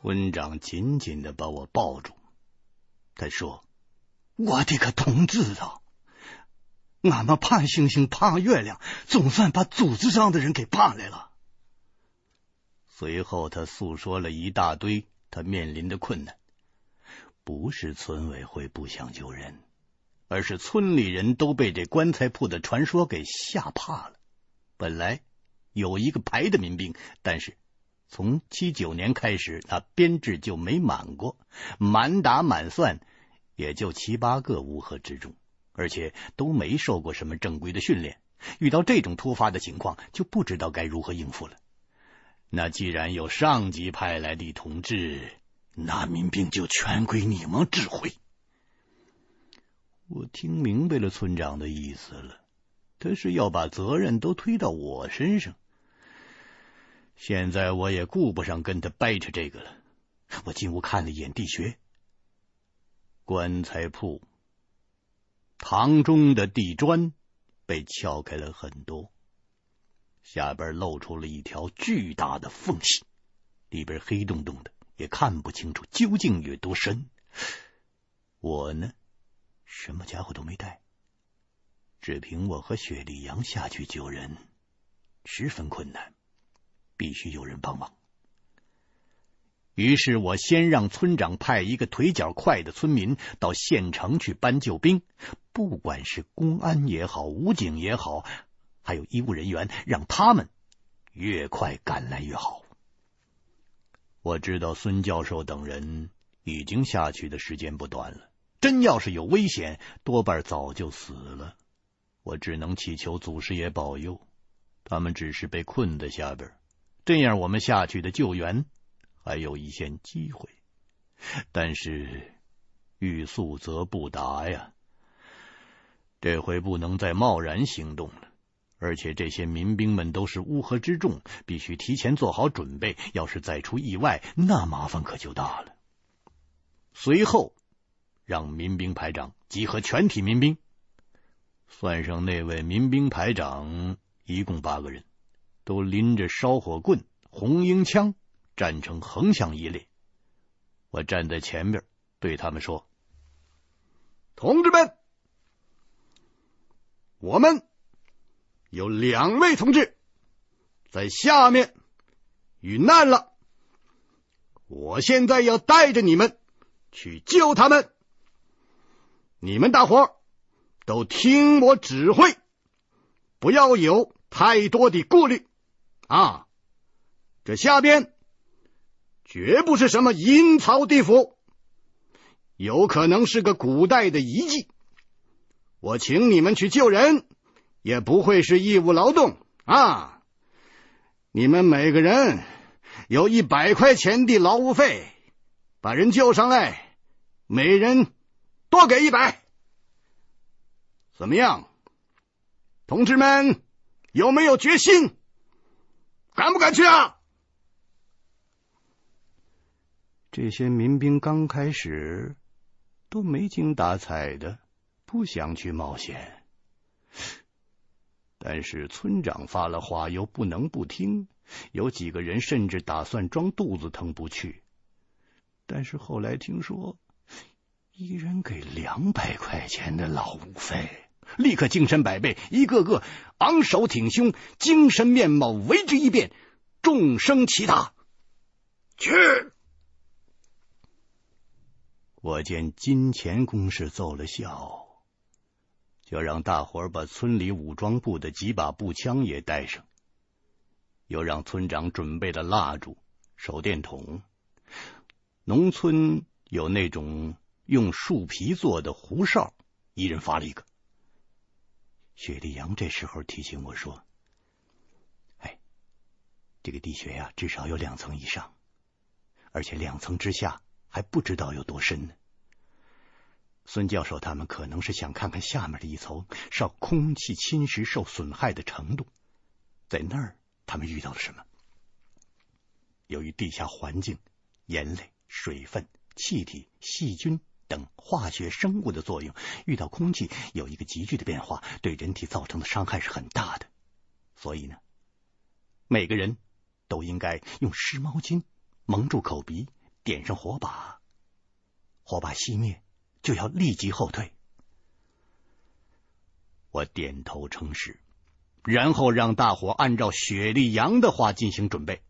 村长紧紧的把我抱住，他说：“我的个同志啊，俺们盼星星盼月亮，总算把组织上的人给盼来了。”随后，他诉说了一大堆他面临的困难。不是村委会不想救人，而是村里人都被这棺材铺的传说给吓怕了。本来有一个排的民兵，但是。从七九年开始，那编制就没满过，满打满算也就七八个乌合之众，而且都没受过什么正规的训练。遇到这种突发的情况，就不知道该如何应付了。那既然有上级派来的同志，那民兵就全归你们指挥。我听明白了村长的意思了，他是要把责任都推到我身上。现在我也顾不上跟他掰扯这个了。我进屋看了一眼地穴，棺材铺堂中的地砖被撬开了很多，下边露出了一条巨大的缝隙，里边黑洞洞的，也看不清楚究竟有多深。我呢，什么家伙都没带，只凭我和雪莉杨下去救人，十分困难。必须有人帮忙。于是我先让村长派一个腿脚快的村民到县城去搬救兵，不管是公安也好，武警也好，还有医务人员，让他们越快赶来越好。我知道孙教授等人已经下去的时间不短了，真要是有危险，多半早就死了。我只能祈求祖师爷保佑，他们只是被困在下边。这样，我们下去的救援还有一线机会。但是欲速则不达呀，这回不能再贸然行动了。而且这些民兵们都是乌合之众，必须提前做好准备。要是再出意外，那麻烦可就大了。随后，让民兵排长集合全体民兵，算上那位民兵排长，一共八个人。都拎着烧火棍、红缨枪，站成横向一列。我站在前边，对他们说：“同志们，我们有两位同志在下面遇难了，我现在要带着你们去救他们。你们大伙都听我指挥，不要有太多的顾虑。”啊，这下边绝不是什么阴曹地府，有可能是个古代的遗迹。我请你们去救人，也不会是义务劳动啊！你们每个人有一百块钱的劳务费，把人救上来，每人多给一百。怎么样，同志们，有没有决心？敢不敢去啊？这些民兵刚开始都没精打采的，不想去冒险。但是村长发了话，又不能不听。有几个人甚至打算装肚子疼不去。但是后来听说，一人给两百块钱的劳务费，立刻精神百倍，一个个昂首挺胸，精神面貌为之一变，众生齐答：“去！”我见金钱攻势奏了效，就让大伙把村里武装部的几把步枪也带上，又让村长准备了蜡烛、手电筒。农村有那种用树皮做的胡哨，一人发了一个。雪莉杨这时候提醒我说：“哎，这个地穴呀，至少有两层以上，而且两层之下还不知道有多深呢。孙教授他们可能是想看看下面的一层受空气侵蚀受损害的程度，在那儿他们遇到了什么？由于地下环境、盐类、水分、气体、细菌。”等化学生物的作用，遇到空气有一个急剧的变化，对人体造成的伤害是很大的。所以呢，每个人都应该用湿毛巾蒙住口鼻，点上火把，火把熄灭就要立即后退。我点头称是，然后让大伙按照雪莉杨的话进行准备，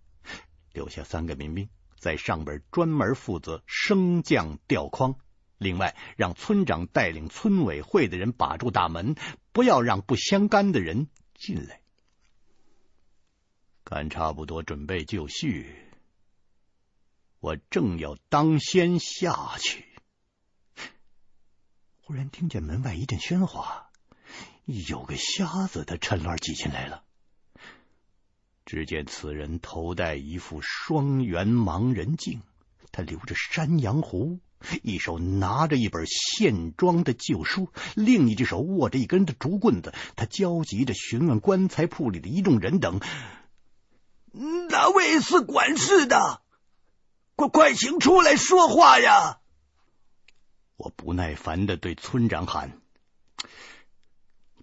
留下三个民兵在上边专门负责升降吊筐。另外，让村长带领村委会的人把住大门，不要让不相干的人进来。看差不多，准备就绪，我正要当先下去，忽然听见门外一阵喧哗，有个瞎子的趁乱挤进来了。只见此人头戴一副双圆盲人镜，他留着山羊胡。一手拿着一本线装的旧书，另一只手握着一根的竹棍子。他焦急地询问棺材铺里的一众人等：“哪位是管事的？快快请出来说话呀！”我不耐烦地对村长喊：“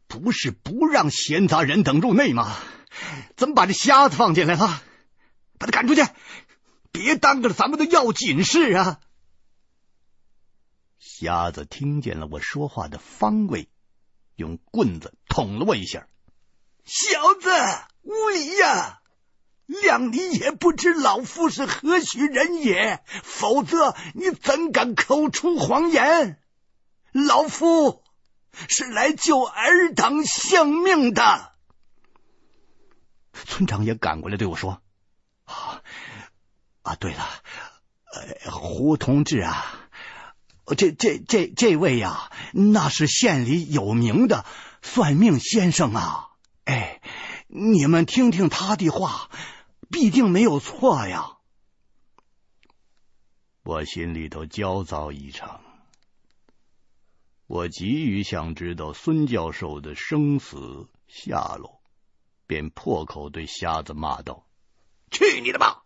不是不让闲杂人等入内吗？怎么把这瞎子放进来了？把他赶出去，别耽搁了咱们的要紧事啊！”瞎子听见了我说话的方位，用棍子捅了我一下。小子，无礼呀！谅你也不知老夫是何许人也，否则你怎敢口出谎言？老夫是来救尔等性命的。村长也赶过来对我说：“啊啊，对了，呃，胡同志啊。”这这这这位呀，那是县里有名的算命先生啊！哎，你们听听他的话，必定没有错呀。我心里头焦躁异常，我急于想知道孙教授的生死下落，便破口对瞎子骂道：“去你的吧！”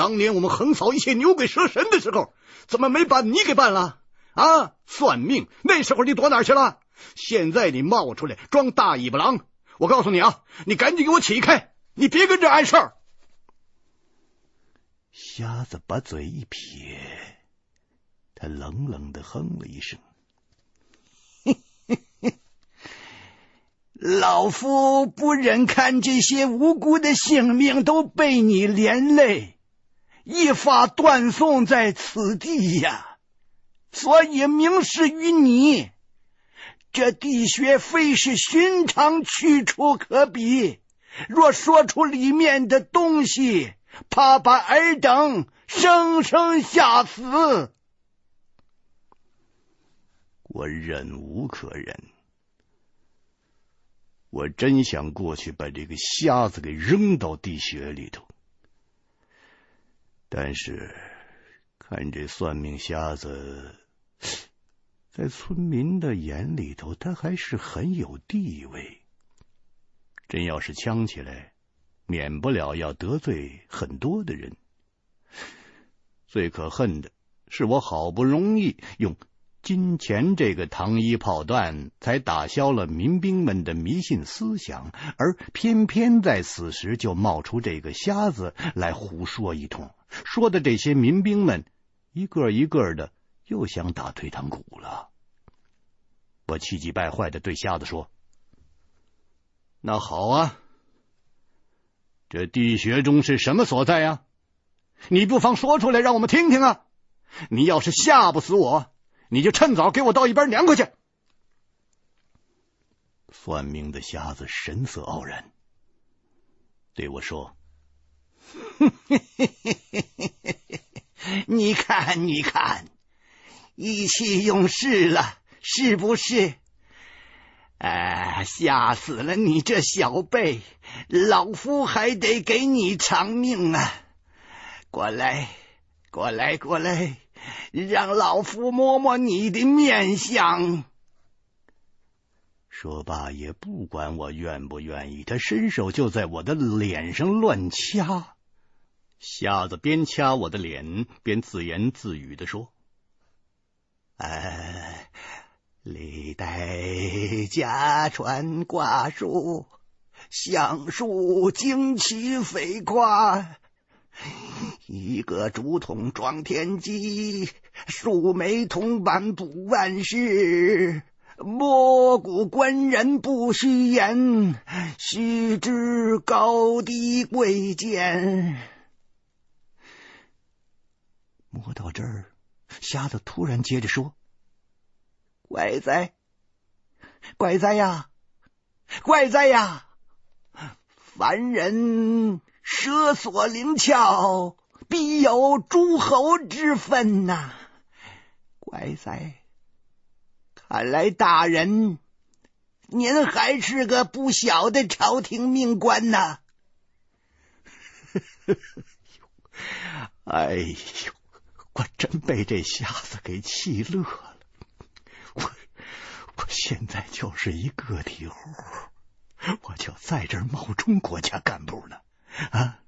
当年我们横扫一切牛鬼蛇神的时候，怎么没把你给办了？啊，算命那时候你躲哪儿去了？现在你冒出来装大尾巴狼，我告诉你啊，你赶紧给我起开，你别跟这碍事儿。瞎子把嘴一撇，他冷冷的哼了一声：“，老夫不忍看这些无辜的性命都被你连累。”一发断送在此地呀，所以明示于你，这地穴非是寻常去处可比。若说出里面的东西，怕把尔等生生吓死。我忍无可忍，我真想过去把这个瞎子给扔到地穴里头。但是，看这算命瞎子，在村民的眼里头，他还是很有地位。真要是呛起来，免不了要得罪很多的人。最可恨的是，我好不容易用金钱这个糖衣炮弹，才打消了民兵们的迷信思想，而偏偏在此时就冒出这个瞎子来胡说一通。说的这些民兵们，一个一个的又想打退堂鼓了。我气急败坏的对瞎子说：“那好啊，这地穴中是什么所在呀？你不妨说出来，让我们听听啊！你要是吓不死我，你就趁早给我到一边凉快去。”算命的瞎子神色傲然，对我说。哼嘿嘿嘿嘿嘿嘿！你看，你看，意气用事了，是不是？哎，吓死了你这小辈，老夫还得给你偿命啊！过来，过来，过来，让老夫摸摸你的面相。说罢，也不管我愿不愿意，他伸手就在我的脸上乱掐。瞎子边掐我的脸，边自言自语的说：“哎，历代家传卦术，相术惊奇匪夸，一个竹筒装天机，数枚铜板补万事。摸骨观人不须言，须知高低贵贱。摸到这儿，瞎子突然接着说：“怪哉，怪哉呀，怪哉呀！凡人舌索灵窍，必有诸侯之分呐、啊！怪哉！”看来大人，您还是个不小的朝廷命官呐！哎呦，我真被这瞎子给气乐了。我我现在就是一个体户，我就在这冒充国家干部呢。啊，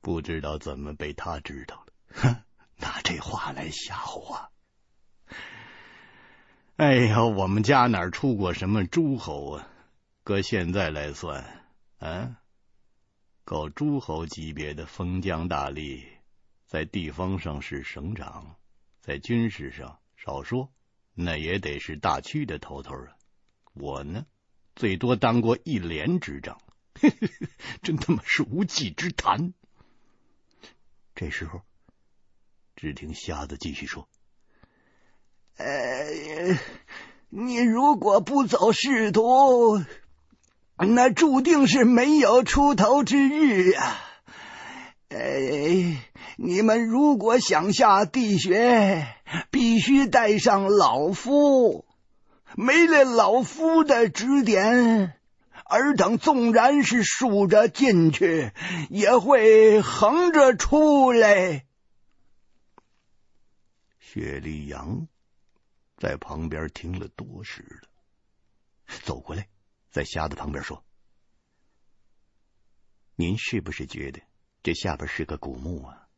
不知道怎么被他知道了，哼，拿这话来吓唬我。哎呀，我们家哪出过什么诸侯啊？搁现在来算，啊，够诸侯级别的封疆大吏，在地方上是省长，在军事上少说那也得是大区的头头啊。我呢，最多当过一连之长，呵呵，真他妈是无稽之谈。这时候，只听瞎子继续说。呃，你如果不走仕途，那注定是没有出头之日啊！哎，你们如果想下地穴，必须带上老夫。没了老夫的指点，尔等纵然是竖着进去，也会横着出来。雪莉杨。在旁边听了多时了，走过来，在瞎子旁边说：“您是不是觉得这下边是个古墓啊？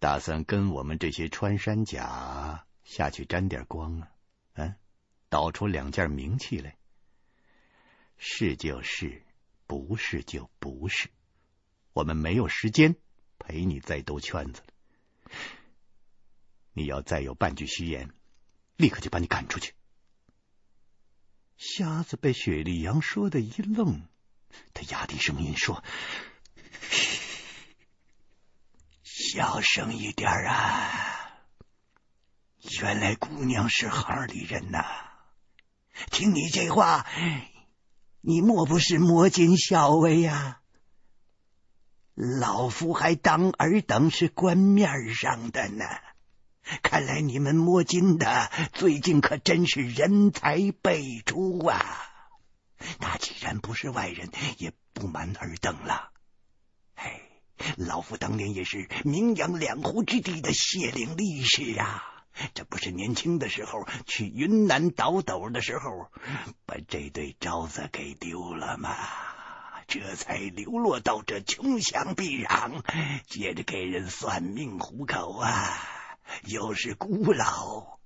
打算跟我们这些穿山甲下去沾点光啊？嗯，倒出两件名器来？是就是，不是就不是。我们没有时间陪你再兜圈子了。你要再有半句虚言。”立刻就把你赶出去！瞎子被雪莉杨说的一愣，他压低声音说：“嘘 小声一点啊！原来姑娘是行里人呐！听你这话，你莫不是摸金校尉呀？老夫还当尔等是官面上的呢。”看来你们摸金的最近可真是人才辈出啊！那既然不是外人，也不瞒尔等了。哎，老夫当年也是名扬两湖之地的谢岭力士啊！这不是年轻的时候去云南倒斗的时候，把这对招子给丢了吗？这才流落到这穷乡僻壤，接着给人算命糊口啊！又是孤老，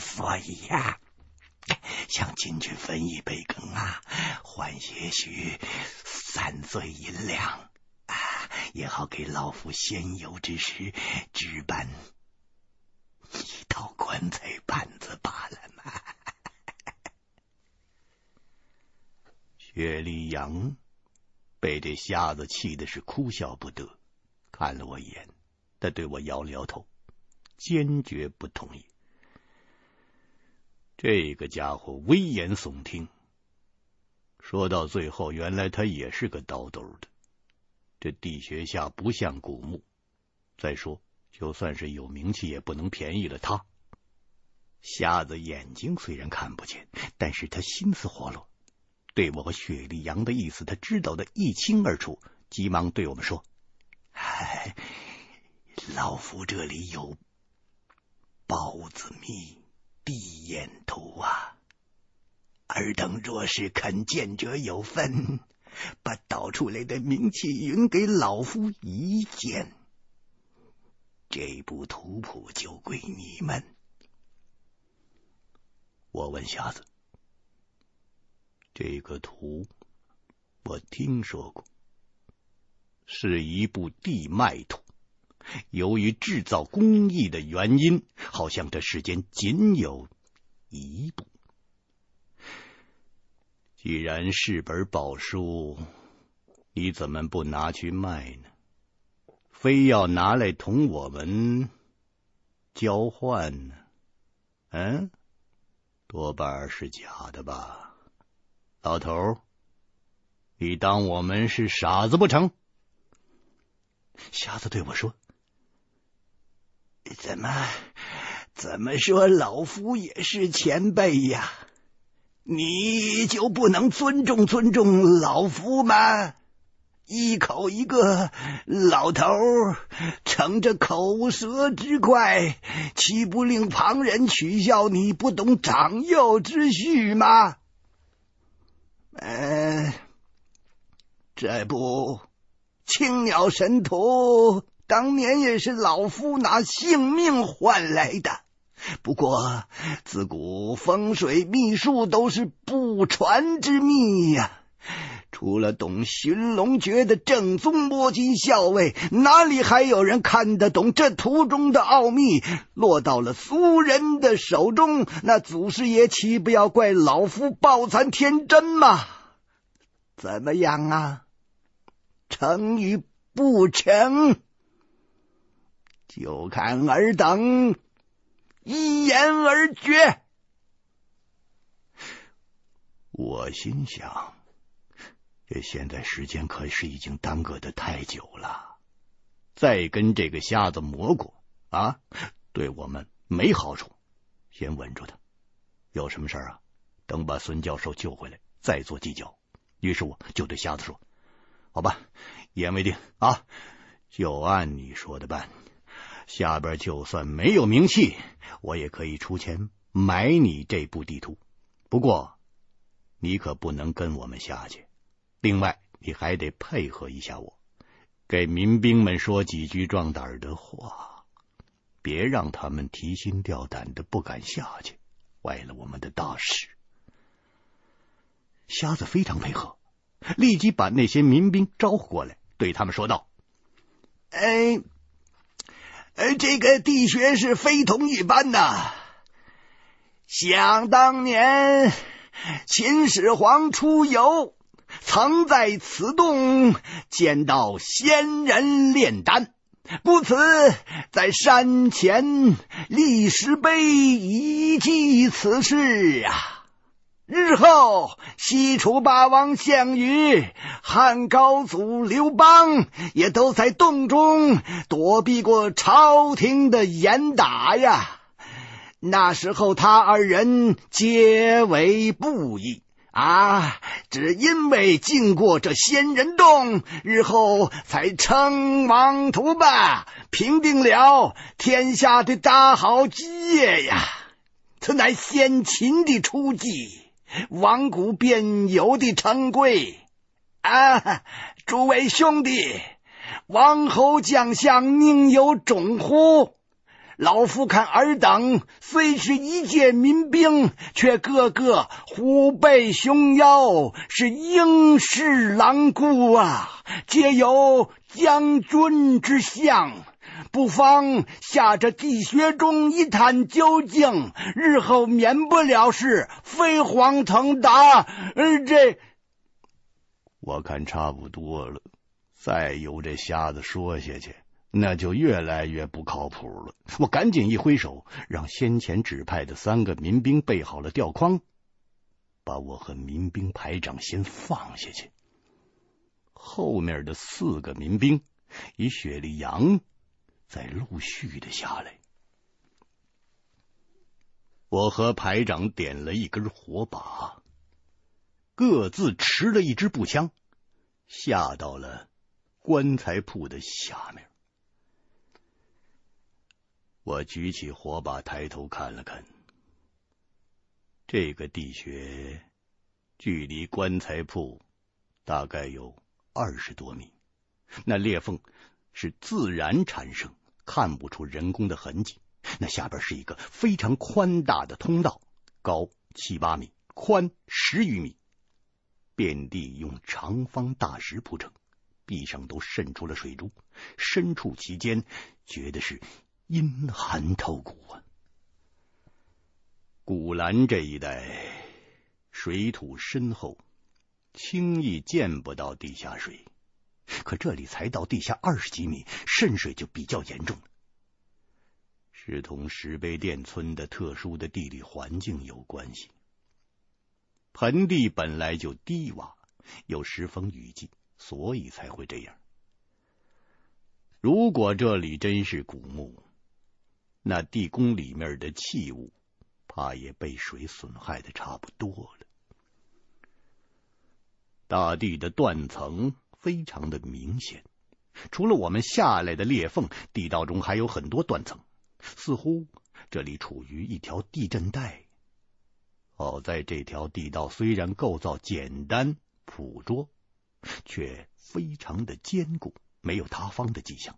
所以呀、想进去分一杯羹啊，换些许散碎银两啊，也好给老夫仙游之时置办一套棺材板子罢了嘛。雪莉杨被这瞎子气的是哭笑不得。看了我一眼，他对我摇了摇头，坚决不同意。这个家伙危言耸听，说到最后，原来他也是个倒斗的。这地穴下不像古墓，再说，就算是有名气，也不能便宜了他。瞎子眼睛虽然看不见，但是他心思活络，对我和雪莉杨的意思，他知道的一清二楚，急忙对我们说。嗨，老夫这里有包子秘地眼图啊！尔等若是肯见者有份，把导出来的名器匀给老夫一件，这部图谱就归你们。我问瞎子：“这个图我听说过，是一部地脉图。由于制造工艺的原因，好像这世间仅有一部。既然是本宝书，你怎么不拿去卖呢？非要拿来同我们交换呢？嗯，多半是假的吧，老头，你当我们是傻子不成？瞎子对我说：“怎么怎么说，老夫也是前辈呀。”你就不能尊重尊重老夫吗？一口一个老头，逞着口舌之快，岂不令旁人取笑你不懂长幼之序吗？嗯、呃，这不青鸟神图当年也是老夫拿性命换来的。不过，自古风水秘术都是不传之秘呀、除了懂寻龙诀的正宗摸金校尉，哪里还有人看得懂这图中的奥秘？落到了俗人的手中，那祖师爷岂不要怪老夫抱残天真吗？怎么样啊？成与不成？就看尔等。一言而决。我心想，这现在时间可是已经耽搁的太久了，再跟这个瞎子磨过啊，对我们没好处。先稳住他，有什么事啊？等把孙教授救回来再做计较。于是我就对瞎子说：“好吧，一言为定啊，就按你说的办。”下边就算没有名气，我也可以出钱买你这部地图。不过，你可不能跟我们下去。另外，你还得配合一下我，给民兵们说几句壮胆的话，别让他们提心吊胆的不敢下去，坏了我们的大事。瞎子非常配合，立即把那些民兵招呼过来，对他们说道：“哎。”呃，这个地穴是非同一般呐！想当年，秦始皇出游，曾在此洞见到仙人炼丹，故此在山前立石碑以记此事啊。日后，西楚霸王项羽、汉高祖刘邦也都在洞中躲避过朝廷的严打呀。那时候，他二人皆为布衣啊，只因为进过这仙人洞，日后才称王图霸，平定了天下的大好基业呀。此乃先秦的初记。王古便有的成规啊！诸位兄弟，王侯将相宁有种乎？老夫看尔等虽是一介民兵，却个个虎背熊腰，是英士狼顾啊，皆有将军之相。不妨下这地穴中一探究竟，日后免不了是飞黄腾达。而这，我看差不多了。再由这瞎子说下去，那就越来越不靠谱了。我赶紧一挥手，让先前指派的三个民兵备好了吊筐，把我和民兵排长先放下去。后面的四个民兵以雪莉杨。在陆续的下来，我和排长点了一根火把，各自持了一支步枪，下到了棺材铺的下面。我举起火把，抬头看了看，这个地穴距离棺材铺大概有二十多米，那裂缝是自然产生。看不出人工的痕迹。那下边是一个非常宽大的通道，高七八米，宽十余米。遍地用长方大石铺成，壁上都渗出了水珠，身处其间，觉得是阴寒透骨啊。古兰这一带水土深厚，轻易见不到地下水，可这里才到地下二十几米，渗水就比较严重了。是同石碑店村的特殊的地理环境有关系。盆地本来就低洼，又时逢雨季，所以才会这样。如果这里真是古墓，那地宫里面的器物，怕也被水损害的差不多了。大地的断层非常的明显，除了我们下来的裂缝，地道中还有很多断层。似乎这里处于一条地震带。好在这条地道虽然构造简单朴拙，却非常的坚固，没有塌方的迹象。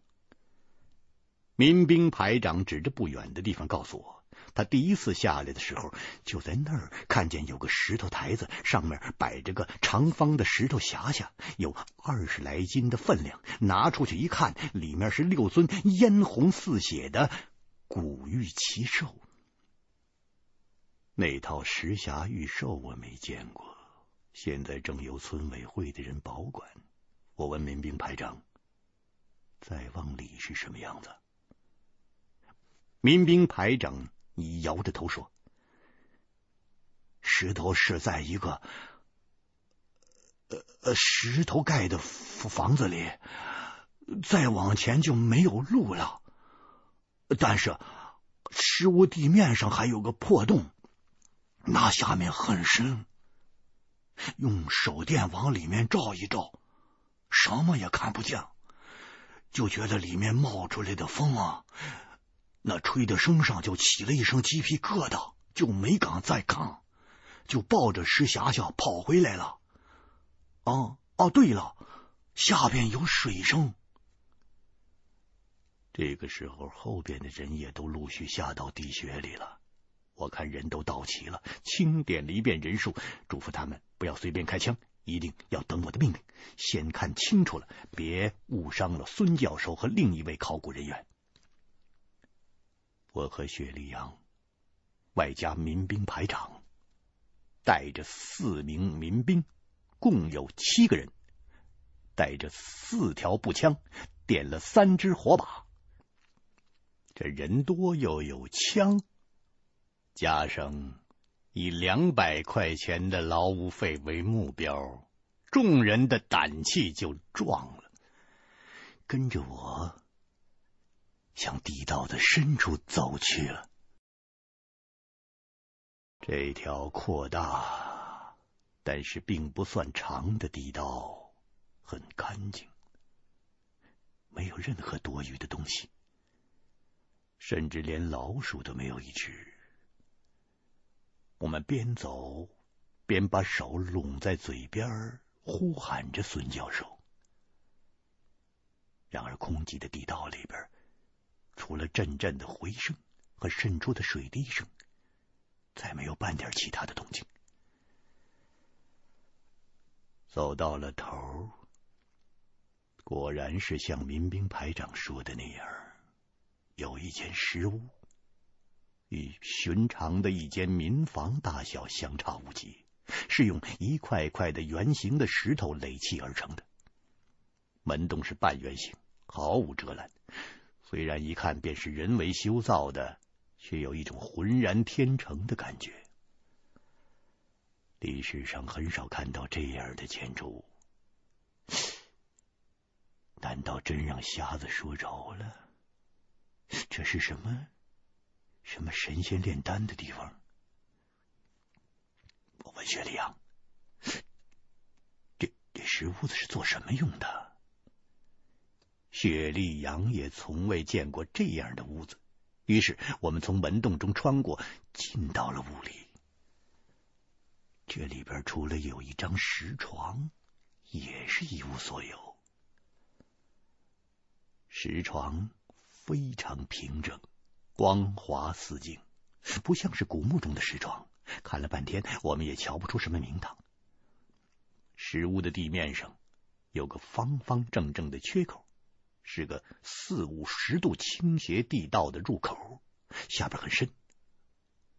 民兵排长指着不远的地方告诉我，他第一次下来的时候，就在那儿看见有个石头台子，上面摆着个长方的石头匣匣，有二十来斤的分量。拿出去一看，里面是六尊嫣红似血的。古玉奇兽，那套石匣玉兽我没见过，现在正由村委会的人保管。我问民兵排长：“再往里是什么样子？”民兵排长你摇着头说：“石头是在一个呃呃石头盖的房子里，再往前就没有路了。”但是，石屋地面上还有个破洞，那下面很深。用手电往里面照一照，什么也看不见，就觉得里面冒出来的风啊，那吹的身上就起了一身鸡皮疙瘩，就没敢再看，就抱着石匣匣跑回来了。哦哦，对了，下边有水声。这个时候，后边的人也都陆续下到地穴里了。我看人都到齐了，清点了一遍人数，嘱咐他们不要随便开枪，一定要等我的命令，先看清楚了，别误伤了孙教授和另一位考古人员。我和雪莉杨，外加民兵排长，带着四名民兵，共有七个人，带着四条步枪，点了三支火把。这人多又有枪，加上以两百块钱的劳务费为目标，众人的胆气就壮了，跟着我向地道的深处走去了。这条扩大但是并不算长的地道很干净，没有任何多余的东西。甚至连老鼠都没有一只。我们边走边把手拢在嘴边，呼喊着孙教授。然而，空寂的地道里边，除了阵阵的回声和渗出的水滴声，再没有半点其他的动静。走到了头，果然是像民兵排长说的那样。有一间石屋，与寻常的一间民房大小相差无几，是用一块块的圆形的石头垒砌而成的。门洞是半圆形，毫无遮拦。虽然一看便是人为修造的，却有一种浑然天成的感觉。历史上很少看到这样的建筑物，难道真让瞎子说着了？这是什么？什么神仙炼丹的地方？我问雪莉杨，这这石屋子是做什么用的？雪莉杨也从未见过这样的屋子。于是我们从门洞中穿过，进到了屋里。这里边除了有一张石床，也是一无所有。石床。非常平整，光滑似镜，不像是古墓中的石床。看了半天，我们也瞧不出什么名堂。石屋的地面上有个方方正正的缺口，是个四五十度倾斜地道的入口，下边很深。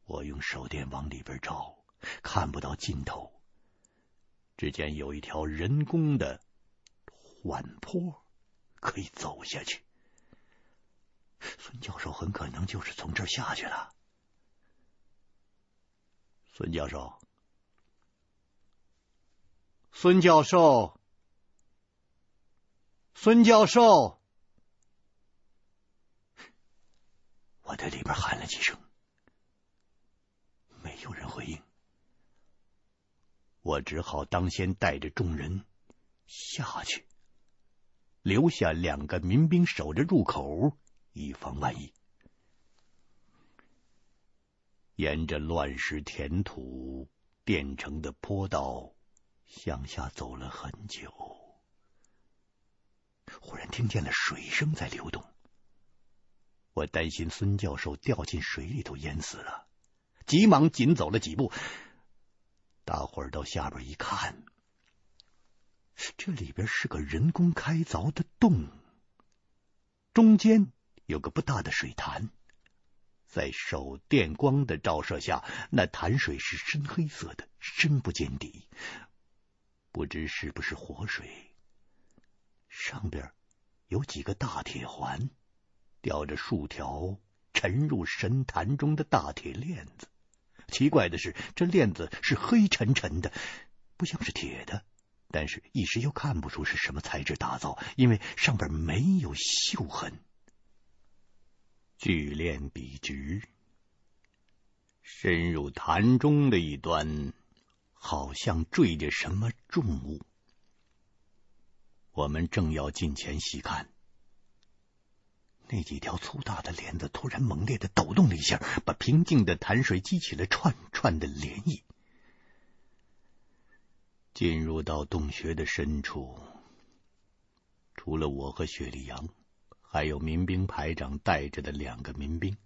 我用手电往里边照，看不到尽头。只见有一条人工的缓坡可以走下去。孙教授很可能就是从这儿下去了。孙教授，孙教授，孙教授，我在里边喊了几声，没有人回应。我只好当先带着众人下去，留下两个民兵守着入口。以防万一，沿着乱石填土垫成的坡道向下走了很久，忽然听见了水声在流动。我担心孙教授掉进水里头淹死了，急忙紧走了几步。大伙儿到下边一看，这里边是个人工开凿的洞，中间。有个不大的水潭，在手电光的照射下，那潭水是深黑色的，深不见底，不知是不是活水。上边有几个大铁环，吊着数条沉入神潭中的大铁链子。奇怪的是，这链子是黑沉沉的，不像是铁的，但是一时又看不出是什么材质打造，因为上边没有锈痕。巨链笔直，深入潭中的一端，好像坠着什么重物。我们正要近前细看，那几条粗大的链子突然猛烈的抖动了一下，把平静的潭水激起了串串的涟漪。进入到洞穴的深处，除了我和雪莉杨。还有民兵排长带着的两个民兵，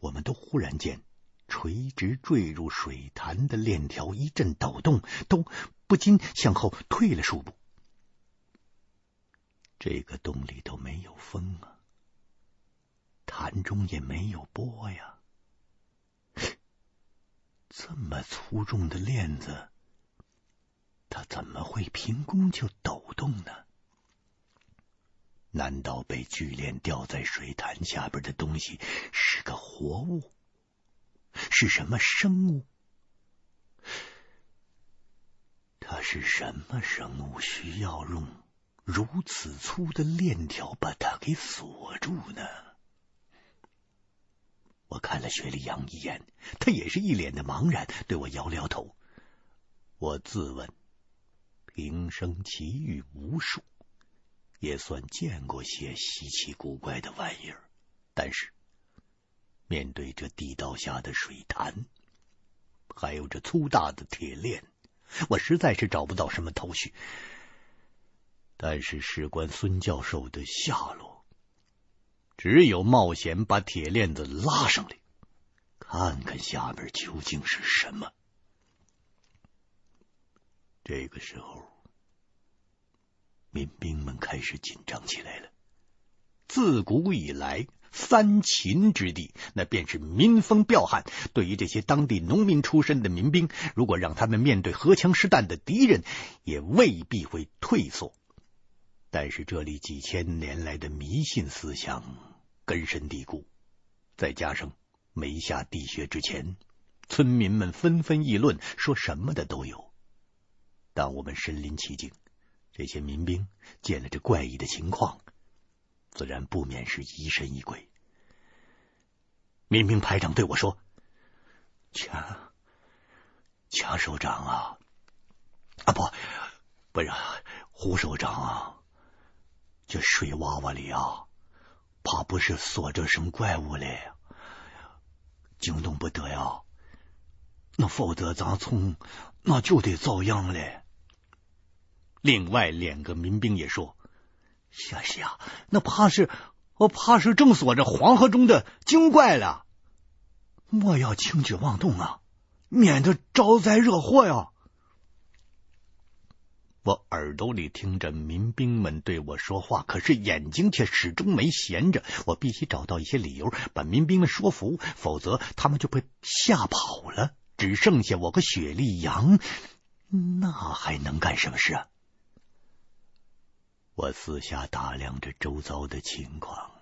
我们都忽然间垂直坠入水潭的链条一阵抖动，都不禁向后退了数步。这个洞里头没有风啊，潭中也没有波呀，这么粗重的链子，它怎么会凭空就抖动呢？难道被巨链吊在水潭下边的东西是个活物？是什么生物？它是什么生物？需要用如此粗的链条把它给锁住呢？我看了雪莉杨一眼，他也是一脸的茫然，对我摇摇头。我自问，平生奇遇无数。也算见过些稀奇古怪的玩意儿，但是面对这地道下的水潭，还有这粗大的铁链，我实在是找不到什么头绪。但是事关孙教授的下落，只有冒险把铁链子拉上来，看看下边究竟是什么。这个时候。民兵们开始紧张起来了。自古以来，三秦之地，那便是民风彪悍。对于这些当地农民出身的民兵，如果让他们面对荷枪实弹的敌人，也未必会退缩。但是这里几千年来的迷信思想根深蒂固，再加上没下地穴之前，村民们纷纷议论，说什么的都有。当我们身临其境。这些民兵见了这怪异的情况，自然不免是疑神疑鬼。民兵排长对我说：“强强首长啊，啊不，不是胡首长啊，这水洼洼里啊，怕不是锁着什么怪物嘞，惊动不得呀。那否则咱从那就得遭殃嘞。”另外两个民兵也说：“是啊，是啊，那怕是我怕是正锁着黄河中的精怪了，莫要轻举妄动啊，免得招灾惹祸呀。”我耳朵里听着民兵们对我说话，可是眼睛却始终没闲着。我必须找到一些理由把民兵们说服，否则他们就被吓跑了，只剩下我和雪莉杨，那还能干什么事啊？我四下打量着周遭的情况。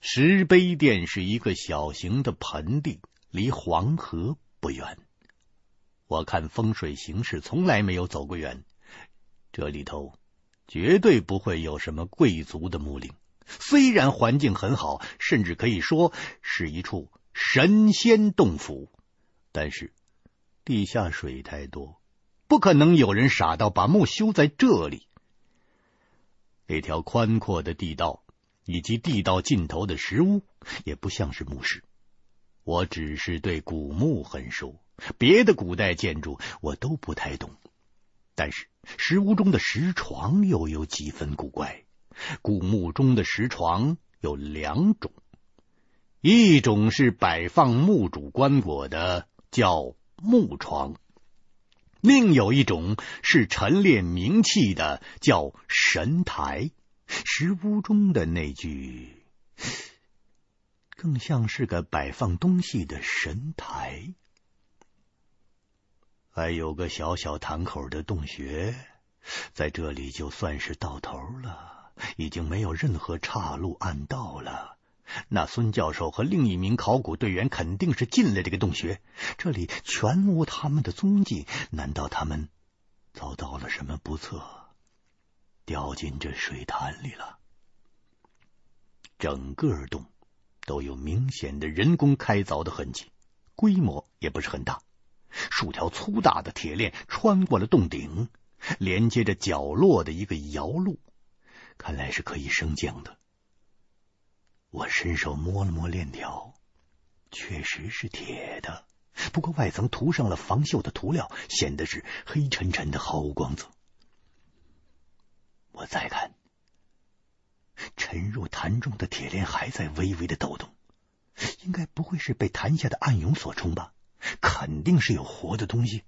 石碑店是一个小型的盆地，离黄河不远。我看风水形势，从来没有走过远。这里头绝对不会有什么贵族的墓陵。虽然环境很好，甚至可以说是一处神仙洞府，但是地下水太多，不可能有人傻到把墓修在这里。那条宽阔的地道以及地道尽头的石屋，也不像是墓室。我只是对古墓很熟。别的古代建筑我都不太懂，但是石屋中的石床又有几分古怪。古墓中的石床有两种，一种是摆放墓主棺椁的，叫木床；另有一种是陈列冥器的，叫神台。石屋中的那具，更像是个摆放东西的神台。还有个小小潭口的洞穴，在这里就算是到头了，已经没有任何岔路暗道了。那孙教授和另一名考古队员肯定是进了这个洞穴，这里全无他们的踪迹。难道他们遭到了什么不测，掉进这水潭里了？整个洞都有明显的人工开凿的痕迹，规模也不是很大。数条粗大的铁链穿过了洞顶，连接着角落的一个窑路，看来是可以升降的。我伸手摸了摸链条，确实是铁的，不过外层涂上了防锈的涂料，显得是黑沉沉的，毫无光泽。我再看，沉入潭中的铁链还在微微的抖动，应该不会是被潭下的暗涌所冲吧？肯定是有活的东西，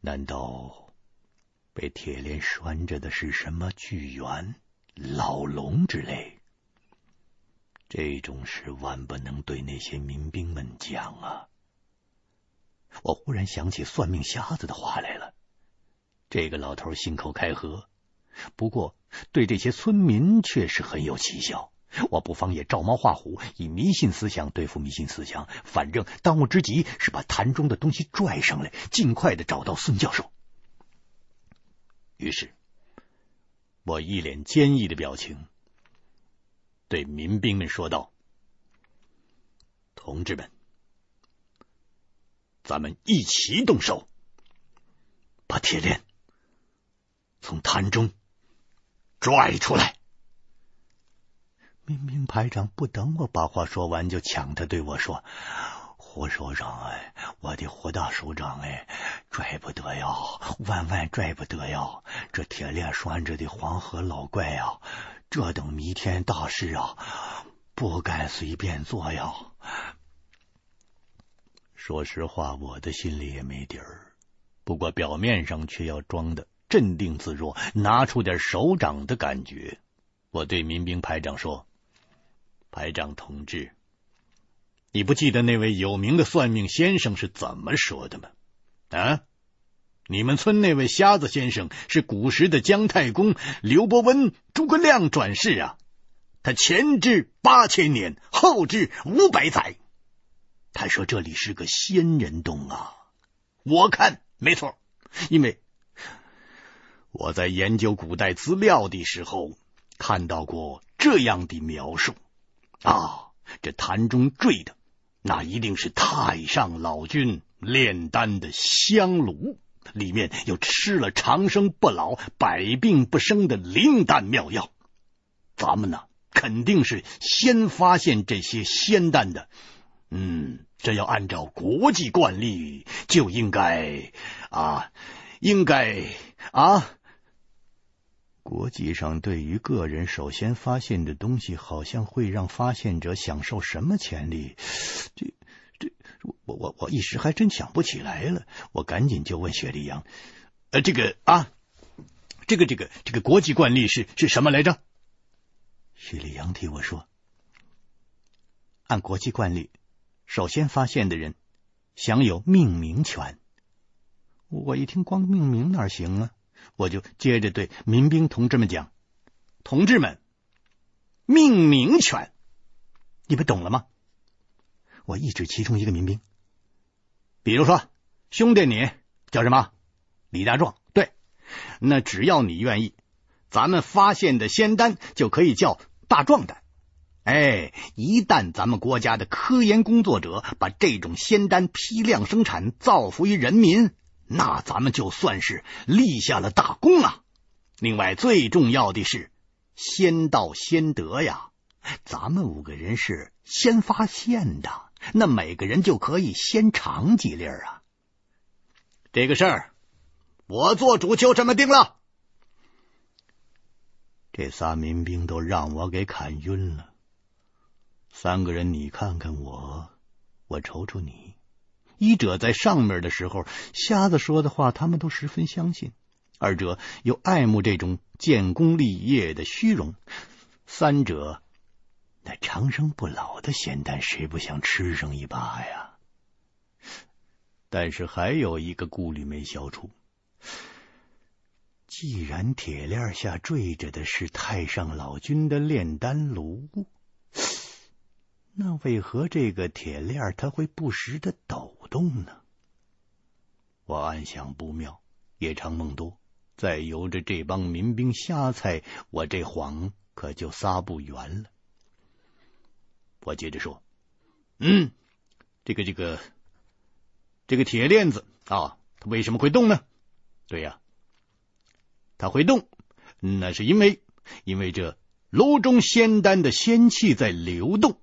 难道被铁链拴着的是什么巨猿、老龙之类？这种事万不能对那些民兵们讲啊！我忽然想起算命瞎子的话来了。这个老头信口开河，不过对这些村民却是很有奇效。我不妨也照猫画虎，以迷信思想对付迷信思想。反正当务之急是把坛中的东西拽上来，尽快的找到孙教授。于是，我一脸坚毅的表情，对民兵们说道：“同志们，咱们一起动手，把铁链从坛中拽出来。”民兵排长不等我把话说完，就抢着对我说：“胡首长哎，我的胡大首长哎，拽不得呀，万万拽不得呀！这铁链拴着的黄河老怪呀，这等弥天大事啊，不敢随便做呀。”说实话，我的心里也没底儿，不过表面上却要装的镇定自若，拿出点首长的感觉。我对民兵排长说。排长同志，你不记得那位有名的算命先生是怎么说的吗？啊，你们村那位瞎子先生是古时的姜太公刘伯温、诸葛亮转世啊！他前知八千年，后知五百载。他说这里是个仙人洞啊！我看没错，因为我在研究古代资料的时候看到过这样的描述。啊，这坛中坠的那一定是太上老君炼丹的香炉，里面有吃了长生不老、百病不生的灵丹妙药。咱们呢，肯定是先发现这些仙丹的。嗯，这要按照国际惯例，就应该啊，应该啊。国际上对于个人首先发现的东西，好像会让发现者享受什么权利？这、这，我我我一时还真想不起来了，我赶紧就问雪莉杨：“呃，这个啊，这个这个这个国际惯例是是什么来着？”雪莉杨替我说：“按国际惯例，首先发现的人享有命名权。”我一听，光命名哪行啊？我就接着对民兵同志们讲：“同志们，命名权，你们懂了吗？”我一指其中一个民兵，比如说，兄弟，你叫什么？李大壮。对，那只要你愿意，咱们发现的仙丹就可以叫大壮丹。哎，一旦咱们国家的科研工作者把这种仙丹批量生产，造福于人民，那咱们就算是立下了大功啊！另外，最重要的是先到先得呀，咱们五个人是先发现的。那每个人就可以先尝几粒啊！这个事儿，我做主就这么定了。这仨民兵都让我给砍晕了。三个人，你看看我，我瞅瞅你。一者在上面的时候，瞎子说的话，他们都十分相信；二者又爱慕这种建功立业的虚荣；三者。那长生不老的仙丹，谁不想吃上一把呀？但是还有一个顾虑没消除。既然铁链下坠着的是太上老君的炼丹炉，那为何这个铁链它会不时的抖动呢？我暗想不妙，夜长梦多，再由着这帮民兵瞎猜，我这谎可就撒不圆了。我接着说：“嗯，这个这个这个铁链子啊，它为什么会动呢？对呀，它会动，那是因为因为这炉中仙丹的仙气在流动。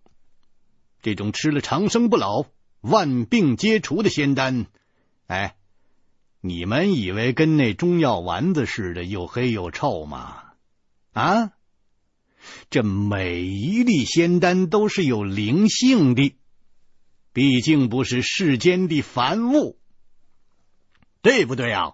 这种吃了长生不老、万病皆除的仙丹，哎，你们以为跟那中药丸子似的又黑又臭吗？啊？”这每一粒仙丹都是有灵性的，毕竟不是世间的凡物，对不对啊？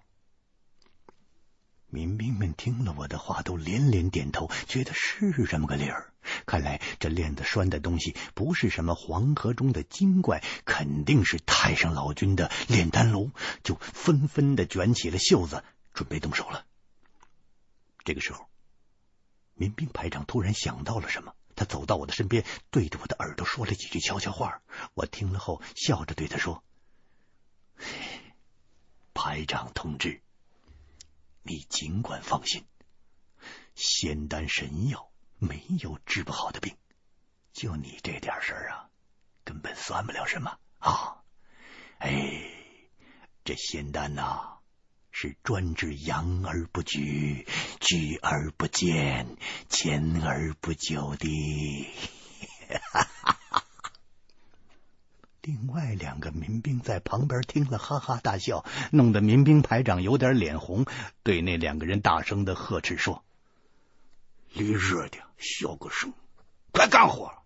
民兵们听了我的话，都连连点头，觉得是这么个理儿。看来这链子拴的东西不是什么黄河中的精怪，肯定是太上老君的炼丹炉，就纷纷的卷起了袖子，准备动手了。这个时候。民兵排长突然想到了什么，他走到我的身边，对着我的耳朵说了几句悄悄话。我听了后，笑着对他说：“排长同志，你尽管放心，仙丹神药没有治不好的病，就你这点事儿啊，根本算不了什么啊！哎，这仙丹呐、”是专治阳而不举、举而不坚、坚而不久的。另外两个民兵在旁边听了，哈哈大笑，弄得民兵排长有点脸红，对那两个人大声的呵斥说：“离热的，笑个声，快干活！”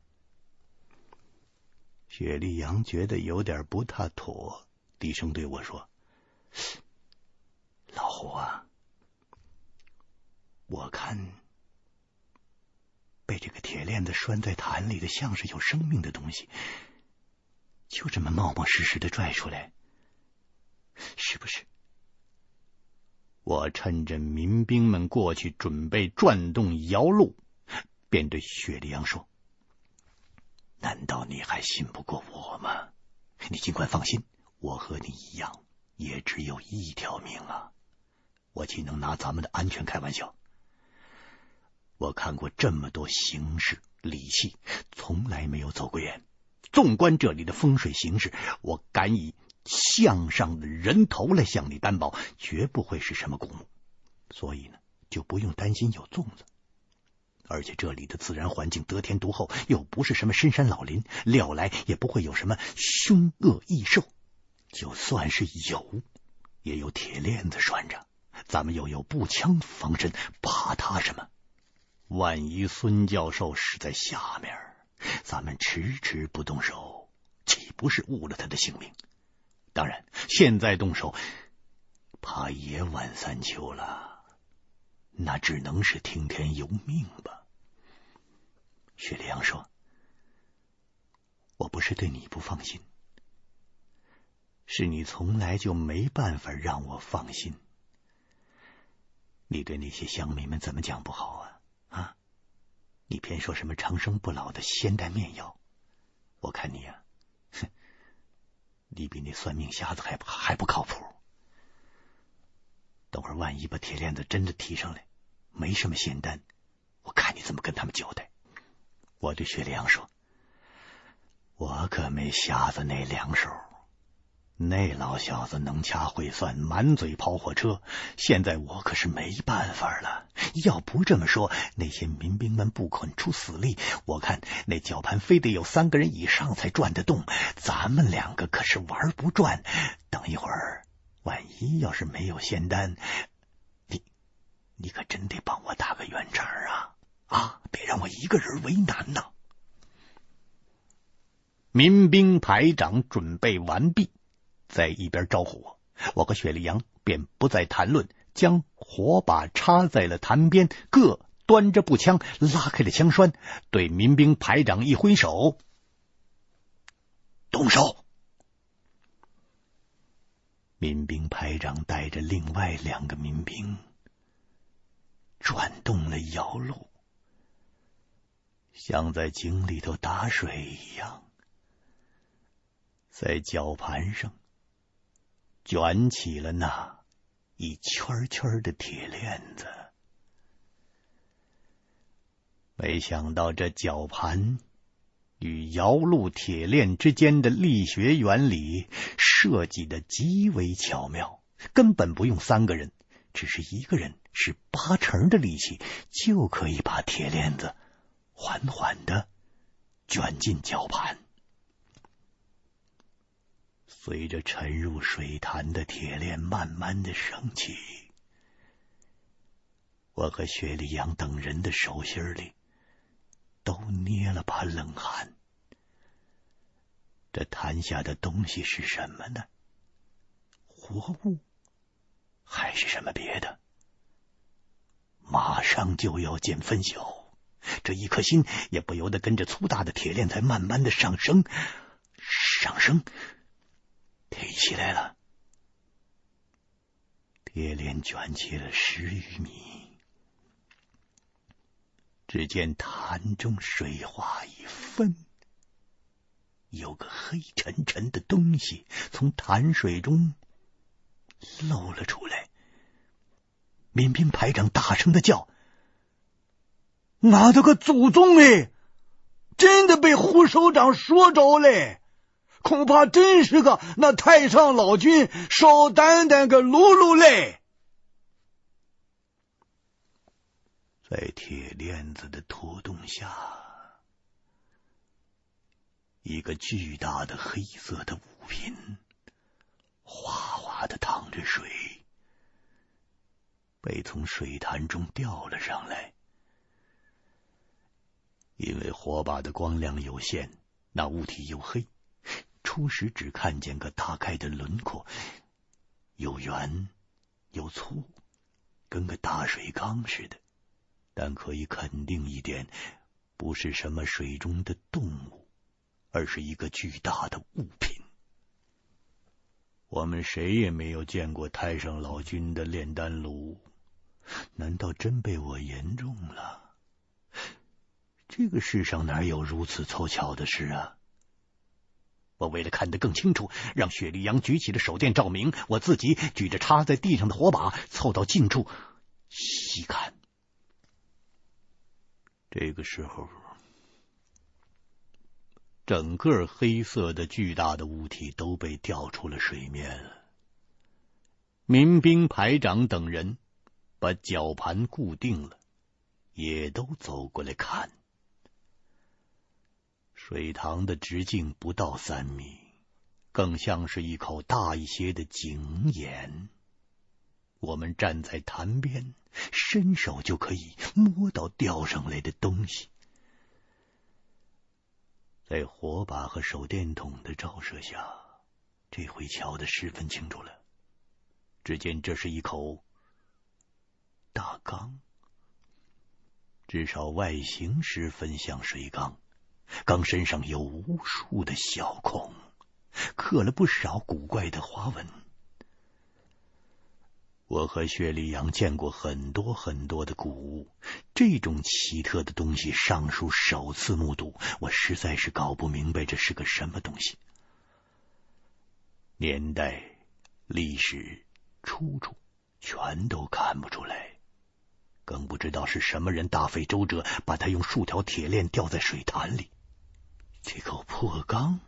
雪莉杨觉得有点不太妥，低声对我说。老胡啊，我看被这个铁链子拴在坛里的，像是有生命的东西，就这么冒冒失失的拽出来，是不是？我趁着民兵们过去准备转动摇橹，便对雪莉杨说：“难道你还信不过我吗？你尽管放心，我和你一样，也只有一条命啊。”我岂能拿咱们的安全开玩笑？我看过这么多形势理气，从来没有走过远。纵观这里的风水形势，我敢以项上的人头来向你担保，绝不会是什么古墓。所以呢，就不用担心有粽子。而且这里的自然环境得天独厚，又不是什么深山老林，料来也不会有什么凶恶异兽。就算是有，也有铁链子拴着。咱们又有步枪防身，怕他什么？万一孙教授是在下面，咱们迟迟不动手，岂不是误了他的性命。当然，现在动手，怕也晚三秋了。那只能是听天由命吧。雪莉杨说：“我不是对你不放心，是你从来就没办法让我放心。你对那些乡民们怎么讲不好啊？啊？你偏说什么长生不老的仙丹面药？我看你呀、你比那算命瞎子还还不靠谱。等会儿万一把铁链子真的提上来，没什么仙丹，我看你怎么跟他们交代。”我对雪良说：“我可没瞎子那两手，那老小子能掐会算，满嘴跑火车。现在我可是没办法了。要不这么说，那些民兵们不肯出死力，我看那绞盘非得有三个人以上才转得动。咱们两个可是玩不转。等一会儿，万一要是没有仙丹，你你可真得帮我打个圆场啊！”啊！别让我一个人为难呐！民兵排长准备完毕，在一边招呼我。我和雪莉杨便不再谈论，将火把插在了潭边，各端着步枪，拉开了枪栓，对民兵排长一挥手：“动手！”民兵排长带着另外两个民兵转动了窑路。像在井里头打水一样，在绞盘上卷起了那一圈圈的铁链子。没想到这绞盘与窑路铁链之间的力学原理设计的极为巧妙，根本不用三个人，只是一个人使八成的力气就可以把铁链子。缓缓的卷进绞盘，随着沉入水潭的铁链慢慢的升起，我和雪莉杨等人的手心里都捏了把冷汗。这潭下的东西是什么呢？活物还是什么别的？马上就要见分晓。这一颗心也不由得跟着粗大的铁链在慢慢的上升，上升，提起来了。铁链卷起了十余米，只见潭中水花一分，有个黑沉沉的东西从潭水中露了出来。民兵排长大声的叫。俺的个祖宗嘞！真的被胡首长说着嘞，恐怕真是个那太上老君少胆胆个喽喽嘞！在铁链子的拖动下，一个巨大的黑色的物品哗哗的淌着水，被从水潭中吊了上来。因为火把的光亮有限，那物体又黑，初时只看见个大概的轮廓，有圆有粗，跟个大水缸似的。但可以肯定一点，不是什么水中的动物，而是一个巨大的物品。我们谁也没有见过太上老君的炼丹炉，难道真被我言中了？这个世上哪有如此凑巧的事啊！我为了看得更清楚，让雪莉杨举起了手电照明，我自己举着插在地上的火把，凑到近处细看。这个时候，整个黑色的巨大的物体都被吊出了水面。民兵排长等人把绞盘固定了，也都走过来看。水塘的直径不到三米，更像是一口大一些的井眼。我们站在潭边，伸手就可以摸到钓上来的东西。在火把和手电筒的照射下，这回瞧得十分清楚了。只见这是一口大缸，至少外形十分像水缸，缸身上有无数的小孔，刻了不少古怪的花纹。我和薛立阳见过很多很多的古物，这种奇特的东西尚属首次目睹，我实在是搞不明白这是个什么东西。年代、历史、出处全都看不出来，更不知道是什么人大费周折把它用数条铁链吊在水潭里。这口破缸，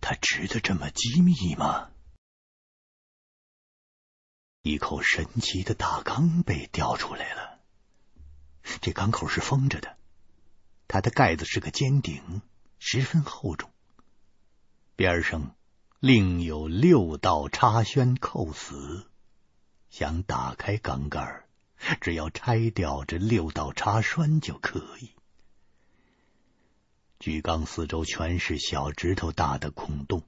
它值得这么机密吗？一口神奇的大缸被吊出来了，这缸口是封着的，它的盖子是个尖顶，十分厚重，边上另有六道插栓扣死。想打开缸盖，只要拆掉这六道插栓就可以。巨缸四周全是小指头大的孔洞。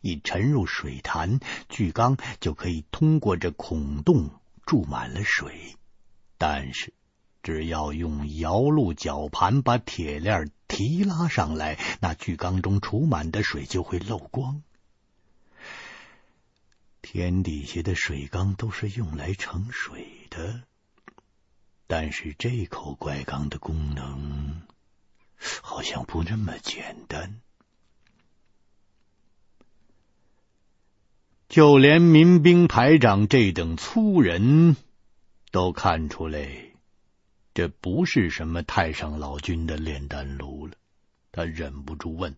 一沉入水潭，巨缸就可以通过这孔洞注满了水。但是，只要用摇橹绞盘把铁链提拉上来，那巨缸中储满的水就会漏光。天底下的水缸都是用来盛水的，但是这口怪缸的功能好像不那么简单。就连民兵排长这等粗人都看出来，这不是什么太上老君的炼丹炉了。他忍不住问：“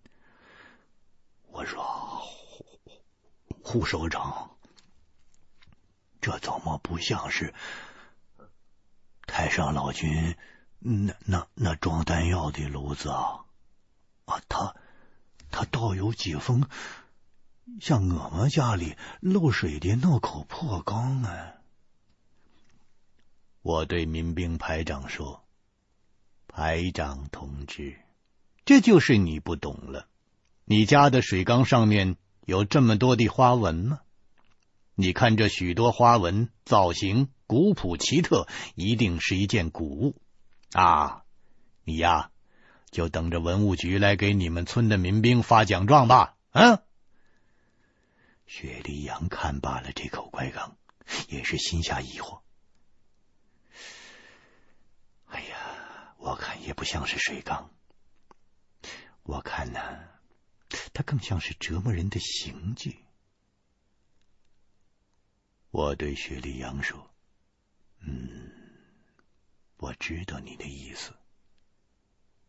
我说，胡首长，这怎么不像是太上老君那那那装弹药的炉子啊？啊，他他倒有几分。”像我们家里漏水的那口破缸啊！我对民兵排长说：“排长同志，这就是你不懂了。你家的水缸上面有这么多的花纹吗？你看这许多花纹造型古朴奇特，一定是一件古物啊！你呀，就等着文物局来给你们村的民兵发奖状吧！啊！”薛立阳看罢了这口怪缸，也是心下疑惑。哎呀，我看也不像是水缸，我看呢，它更像是折磨人的刑具。我对雪莉杨说：“嗯，我知道你的意思。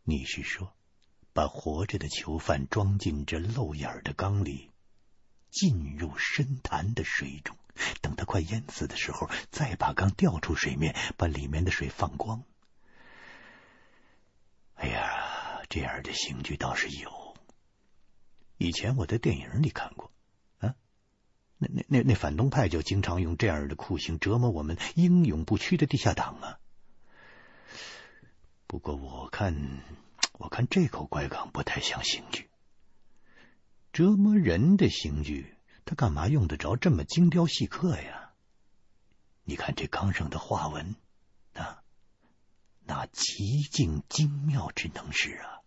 你是说，把活着的囚犯装进这漏眼的缸里？”浸入深潭的水中，等他快淹死的时候，再把缸吊出水面，把里面的水放光。哎呀，这样的刑具倒是有，以前我在电影里看过。啊，那那那那反动派就经常用这样的酷刑折磨我们英勇不屈的地下党啊。不过我看，我看这口怪缸不太像刑具。折磨人的刑具，他干嘛用得着这么精雕细刻呀？你看这缸上的花纹，那那极尽精妙之能事啊！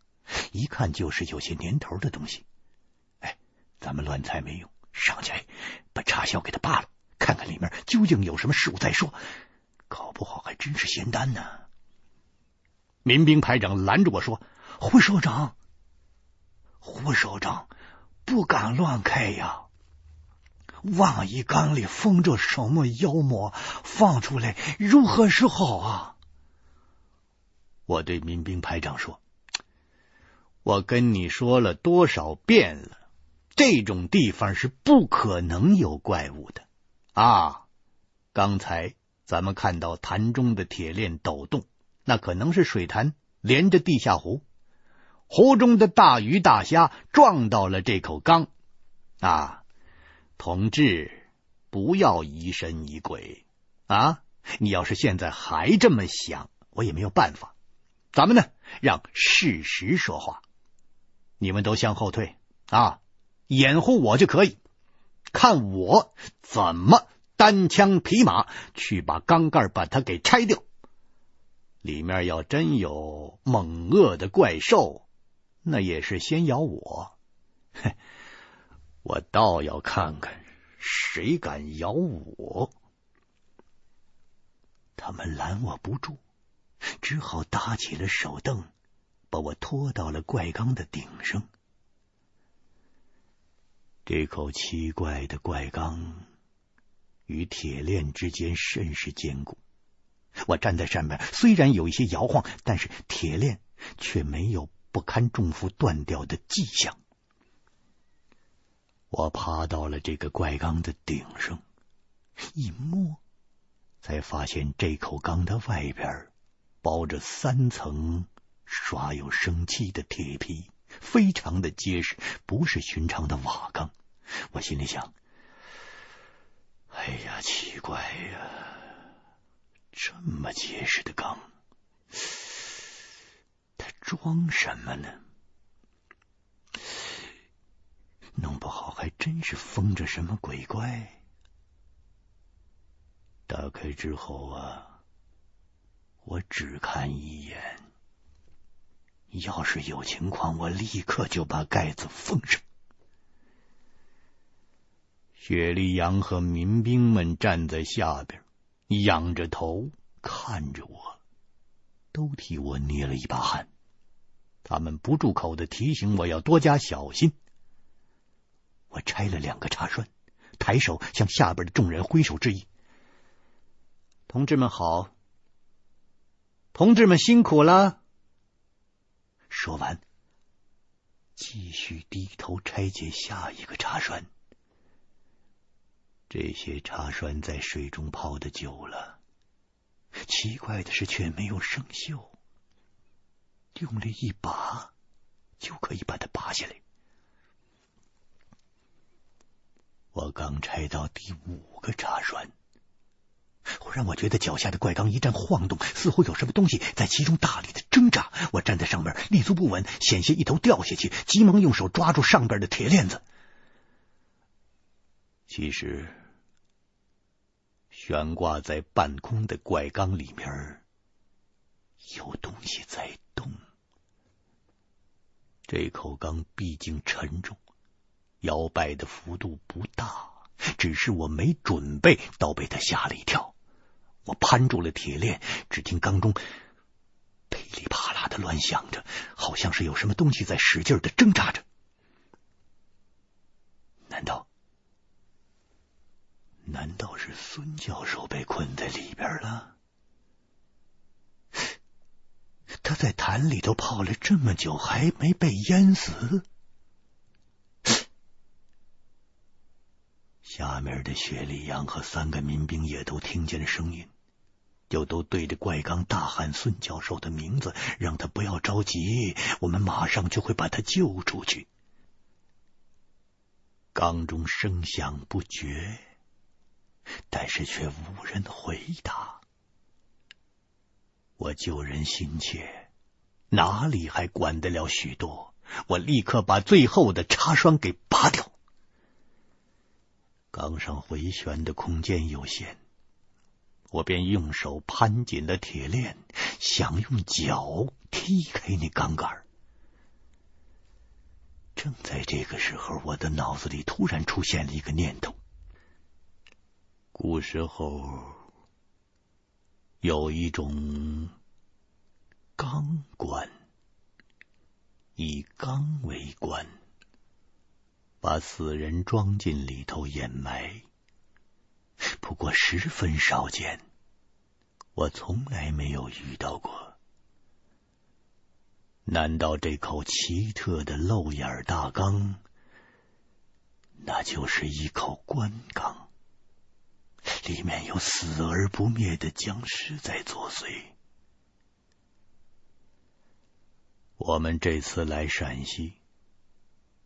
一看就是有些年头的东西。哎，咱们乱猜没用，上去把插销给他扒了，看看里面究竟有什么事物再说。搞不好还真是仙丹呢。民兵排长拦着我说：“胡首长，胡首长。”不敢乱开呀！万一缸里封着什么妖魔，放出来如何是好啊？我对民兵排长说：“我跟你说了多少遍了，这种地方是不可能有怪物的啊！刚才咱们看到潭中的铁链抖动，那可能是水潭连着地下湖。”湖中的大鱼大虾撞到了这口缸啊！同志，不要疑神疑鬼啊！你要是现在还这么想，我也没有办法。咱们呢，让事实说话。你们都向后退啊，掩护我就可以，看我怎么单枪匹马去把缸盖把它给拆掉。里面要真有猛恶的怪兽，那也是先咬我。哼，我倒要看看谁敢咬我。他们拦我不住，只好搭起了手凳，把我拖到了怪缸的顶上。这口奇怪的怪缸与铁链之间甚是坚固。我站在上面，虽然有一些摇晃，但是铁链却没有不堪重负断掉的迹象。我爬到了这个怪缸的顶上，一摸，才发现这口缸的外边包着三层刷有生漆的铁皮，非常的结实，不是寻常的瓦缸。我心里想：哎呀，奇怪呀！这么结实的缸，它装什么呢？弄不好还真是封着什么鬼怪。打开之后啊，我只看一眼，要是有情况，我立刻就把盖子封上。雪莉杨和民兵们站在下边。仰着头看着我，都替我捏了一把汗。他们不住口的提醒我要多加小心。我拆了两个插栓，抬手向下边的众人挥手致意：“同志们好，同志们辛苦了。”说完，继续低头拆解下一个插栓。这些茶栓在水中泡的久了，奇怪的是却没有生锈，用力一拔就可以把它拔下来。我刚拆到第五个茶栓，忽然我觉得脚下的怪缸一阵晃动，似乎有什么东西在其中大力的挣扎。我站在上面立足不稳，险些一头掉下去，急忙用手抓住上边的铁链子。其实，悬挂在半空的怪缸里面有东西在动。这口缸毕竟沉重，摇摆的幅度不大，只是我没准备，倒被他吓了一跳。我攀住了铁链，只听缸中噼里啪啦的乱响着，好像是有什么东西在使劲的挣扎着。难道？难道是孙教授被困在里边了？他在潭里头泡了这么久，还没被淹死？下面的雪莉杨和三个民兵也都听见了声音，就都对着怪缸大喊孙教授的名字，让他不要着急，我们马上就会把他救出去。缸中声响不绝。但是却无人回答。我救人心切，哪里还管得了许多？我立刻把最后的插栓给拔掉。缸上回旋的空间有限，我便用手攀紧了铁链，想用脚踢开那钢杆。正在这个时候，我的脑子里突然出现了一个念头。古时候有一种钢棺，以钢为棺，把死人装进里头掩埋。不过十分少见，我从来没有遇到过。难道这口奇特的漏眼大缸，那就是一口棺缸？里面有死而不灭的僵尸在作祟。我们这次来陕西，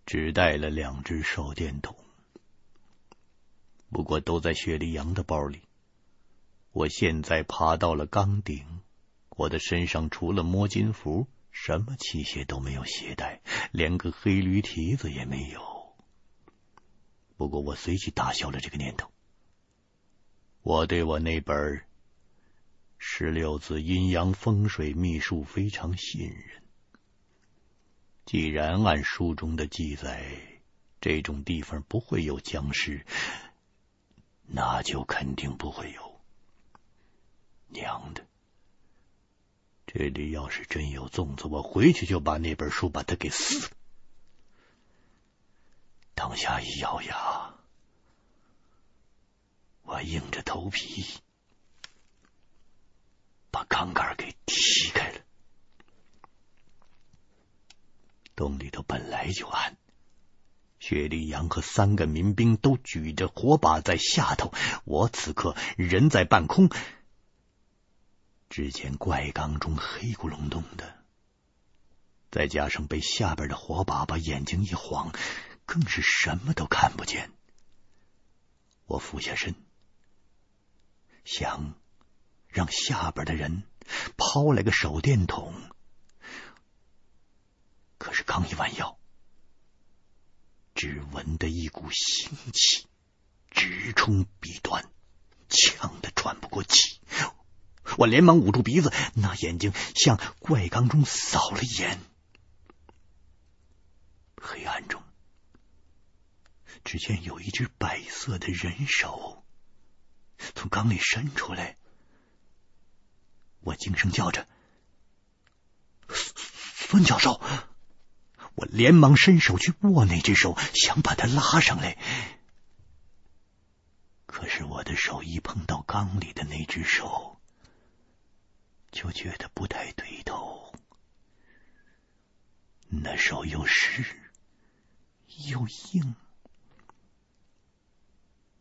只带了两只手电筒，不过都在雪莉杨的包里。我现在爬到了岗顶，我的身上除了摸金符，什么器械都没有携带，连个黑驴蹄子也没有。不过我随即打消了这个念头。我对我那本《十六字阴阳风水秘术》非常信任。既然按书中的记载，这种地方不会有僵尸，那就肯定不会有。娘的！这里要是真有粽子，我回去就把那本书把它给撕了。当下一咬牙，硬着头皮把杠杆给踢开了。洞里头本来就暗，薛立阳和三个民兵都举着火把在下头，我此刻人在半空。只见怪缸中黑咕隆咚的，再加上被下边的火把把眼睛一晃，更是什么都看不见。我俯下身，想让下边的人抛来个手电筒，可是刚一弯腰，只闻得一股腥气直冲鼻端，呛得喘不过气。我连忙捂住鼻子，那眼睛向怪缸中扫了一眼。黑暗中，只见有一只白色的人手从缸里伸出来。我惊声叫着：“孙教授！”我连忙伸手去握那只手，想把它拉上来。可是我的手一碰到缸里的那只手，就觉得不太对头，那手又湿又硬，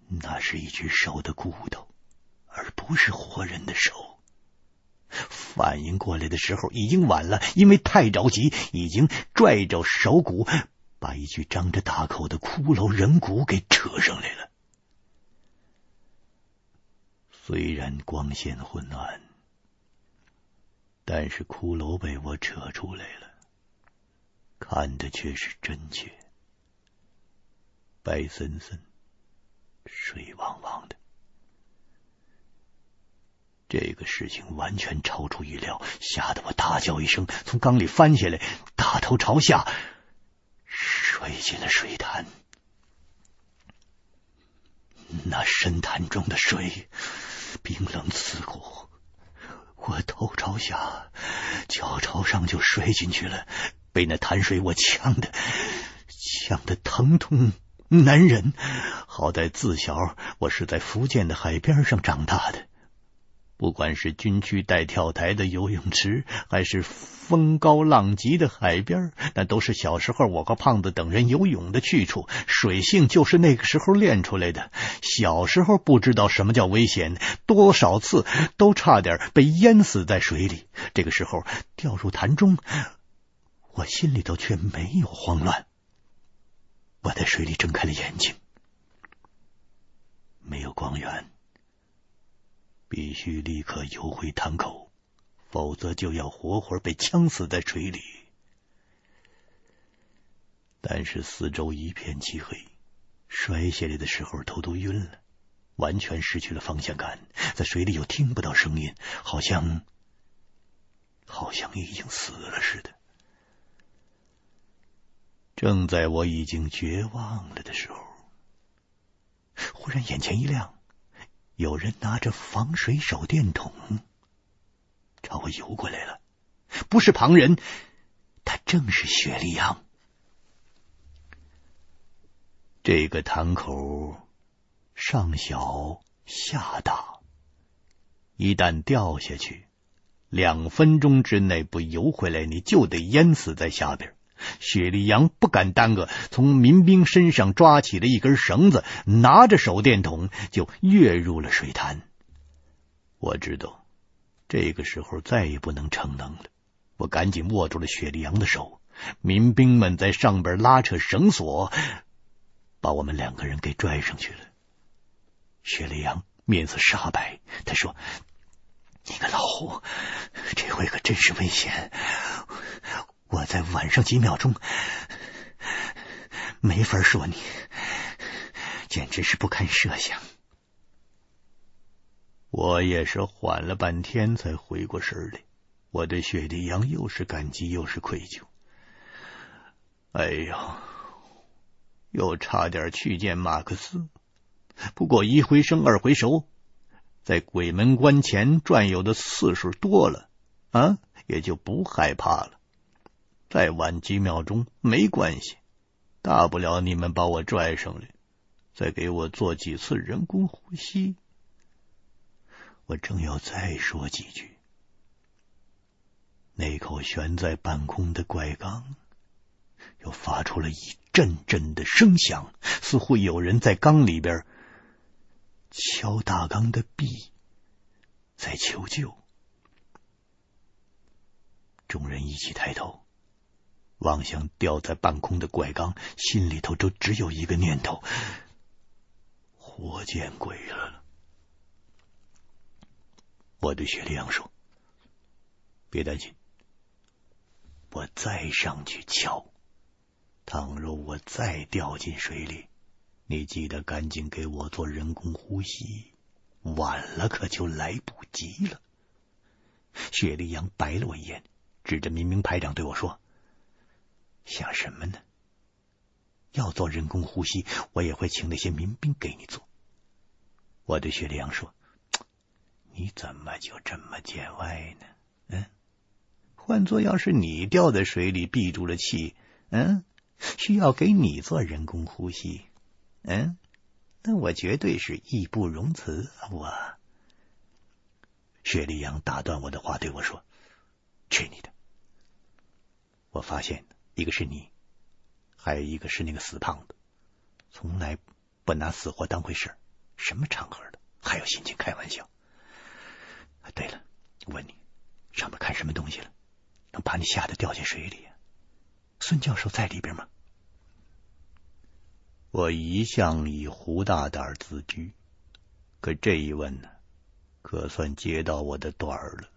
那是一只手的骨头，而不是活人的手。反应过来的时候已经晚了，因为太着急，已经拽着手骨，把一具张着大口的骷髅人骨给扯上来了。虽然光线昏暗。但是骷髅被我扯出来了，看的却是真切，白森森、水汪汪的。这个事情完全超出预料，吓得我大叫一声，从缸里翻下来，大头朝下摔进了水潭。那深潭中的水冰冷刺骨。我头朝下，脚朝上就摔进去了，被那潭水我呛的，呛的疼痛难忍。好在自小我是在福建的海边上长大的。不管是军区带跳台的游泳池，还是风高浪急的海边，那都是小时候我和胖子等人游泳的去处。水性就是那个时候练出来的。小时候不知道什么叫危险，多少次都差点被淹死在水里。这个时候掉入潭中，我心里头却没有慌乱。我在水里睁开了眼睛，没有光源。必须立刻游回潭口，否则就要活活被呛死在水里。但是四周一片漆黑，摔下来的时候头都晕了，完全失去了方向感，在水里又听不到声音，好像好像已经死了似的。正在我已经绝望了的时候，忽然眼前一亮。有人拿着防水手电筒朝我游过来了，不是旁人，他正是薛立阳。这个潭口上小下大，一旦掉下去，两分钟之内不游回来，你就得淹死在下边。薛立阳不敢耽搁，从民兵身上抓起了一根绳子，拿着手电筒就跃入了水潭。我知道这个时候再也不能逞能了，我赶紧握住了薛立阳的手。民兵们在上边拉扯绳索，把我们两个人给拽上去了。薛立阳面色煞白，他说：“你个老虎，这回可真是危险。”我在晚上几秒钟没法说你，简直是不堪设想。我也是缓了半天才回过神来，我对雪莉杨又是感激又是愧疚。哎呦，又差点去见马克思，不过一回生二回熟，在鬼门关前转悠的次数多了啊，也就不害怕了。再晚几秒钟没关系，大不了你们把我拽上来，再给我做几次人工呼吸。我正要再说几句，那口悬在半空的怪缸又发出了一阵阵的声响，似乎有人在缸里边敲大缸的壁，在求救。众人一起抬头望向吊在半空的怪缸，心里头就只有一个念头：活见鬼了。我对雪莉杨说：“别担心，我再上去敲。倘若我再掉进水里，你记得赶紧给我做人工呼吸，晚了可就来不及了。”雪莉杨白了我一眼，指着民兵排长对我说：“想什么呢？要做人工呼吸，我也会请那些民兵给你做。”我对雪莉杨说。你怎么就这么见外呢？嗯，换做要是你掉在水里闭住了气，嗯，需要给你做人工呼吸，嗯，那我绝对是义不容辞。我，雪莉杨打断我的话，对我说：“去你的！”我发现一个是你，还有一个是那个死胖子，从来不拿死活当回事，什么场合的，还有心情开玩笑。对了，我问你，上面看什么东西了？能把你吓得掉进水里？孙教授在里边吗？我一向以胡大胆自居，可这一问呢，可算接到我的短儿了。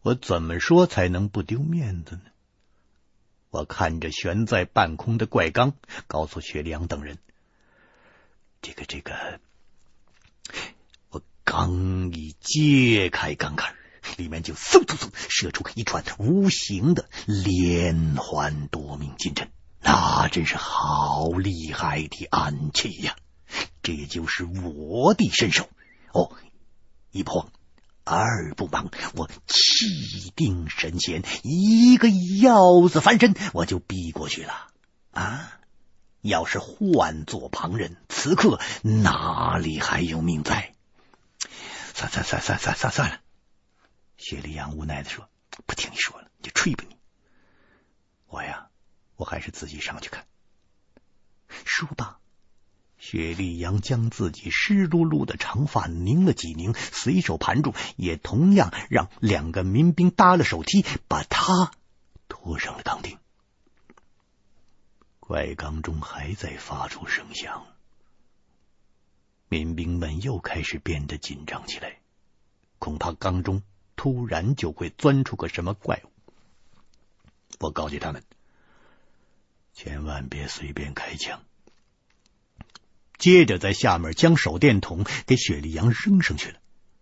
我怎么说才能不丢面子呢？我看着悬在半空的怪缸，告诉雪良等人：“这个，这个。”我刚一揭开缸盖，里面就嗖嗖嗖射出一串无形的连环夺命金针，那真是好厉害的暗器呀！这就是我的身手哦！一不慌，二不忙，我气定神闲，一个鷂子翻身，我就逼过去了啊！要是换做旁人，此刻哪里还有命在？算算算算算算算了，雪莉杨无奈的说：“不听你说了，你就吹吧你。”我呀，我还是自己上去看。说罢，雪莉杨将自己湿漉漉的长发拧了几拧，随手盘住，也同样让两个民兵搭了手梯，把他拖上了岗顶。怪缸中还在发出声响。民兵们又开始变得紧张起来，恐怕缸中突然就会钻出个什么怪物。我告诫他们，千万别随便开枪。接着在下面将手电筒给雪莉杨扔上去了。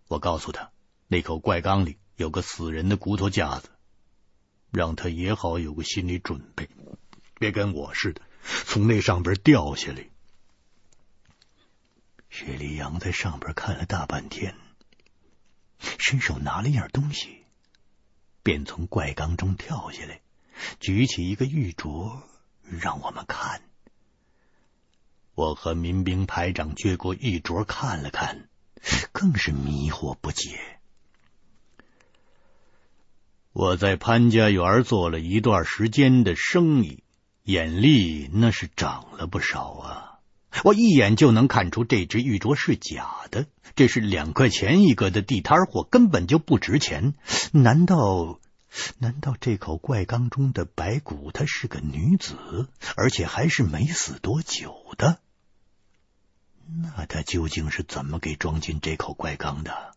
我告诉他，那口怪缸里有个死人的骨头架子，让他也好有个心理准备，别跟我似的从那上边掉下来。雪莉杨在上边看了大半天，伸手拿了一样东西，便从怪缸中跳下来，举起一个玉镯让我们看。我和民兵排长接过玉镯看了看，更是迷惑不解。我在潘家园做了一段时间的生意，眼力那是长了不少啊。我一眼就能看出这只玉镯是假的，这是两块钱一个的地摊货，根本就不值钱。难道难道这口怪缸中的白骨她是个女子，而且还是没死多久的？那他究竟是怎么给装进这口怪缸的？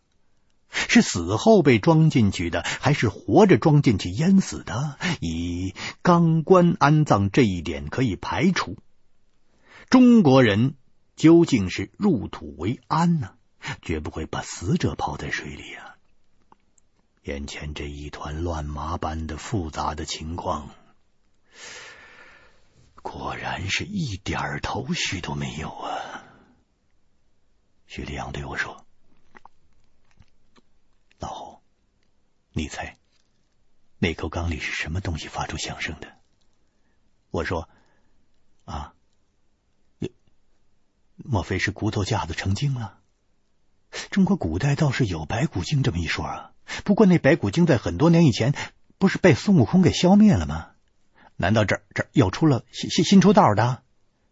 是死后被装进去的，还是活着装进去淹死的？以钢棺安葬这一点可以排除。中国人究竟是入土为安呢？绝不会把死者抛在水里啊！眼前这一团乱麻般的复杂的情况，果然是一点头绪都没有啊！徐立阳对我说。老侯，你猜那口缸里是什么东西发出响声的？我说：啊，莫非是骨头架子成精了？中国古代倒是有白骨精这么一说啊。不过那白骨精在很多年以前不是被孙悟空给消灭了吗？难道这这又出了新新新出道的，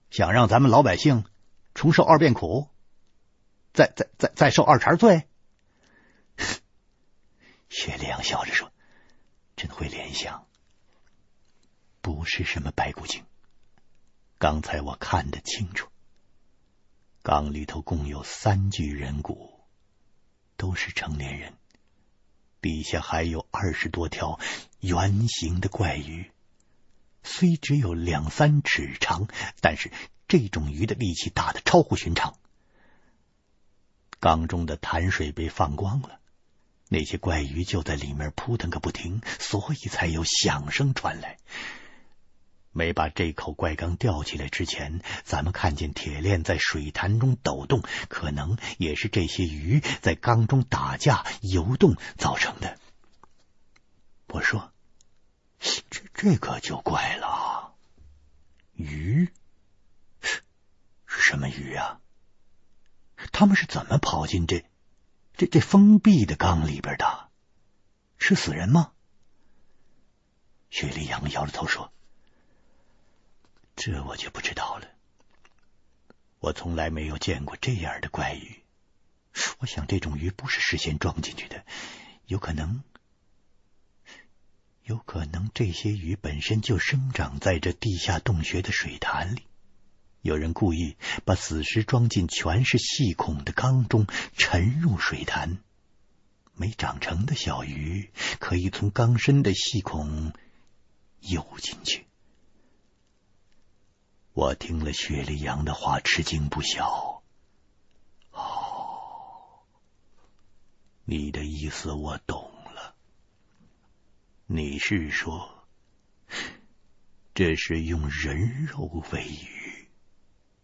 想让咱们老百姓重受二遍苦，再再再再受二茬罪？薛立阳笑着说：“真会联想，不是什么白骨精。刚才我看得清楚，缸里头共有三具人骨，都是成年人，底下还有二十多条圆形的怪鱼，虽只有两三尺长，但是这种鱼的力气大得超乎寻常。缸中的潭水被放光了。”那些怪鱼就在里面扑腾个不停，所以才有响声传来。没把这口怪缸吊起来之前，咱们看见铁链在水潭中抖动，可能也是这些鱼在缸中打架游动造成的。我说：“这这可就怪了，鱼是什么鱼啊？他们是怎么跑进这？”这这封闭的缸里边的，是死人吗？薛立阳摇着头说：“这我就不知道了。我从来没有见过这样的怪鱼。我想这种鱼不是事先装进去的，有可能，有可能这些鱼本身就生长在这地下洞穴的水潭里。”有人故意把死尸装进全是细孔的缸中，沉入水潭。没长成的小鱼可以从缸身的细孔游进去。我听了薛立阳的话，吃惊不小。哦，你的意思我懂了。你是说，这是用人肉喂鱼？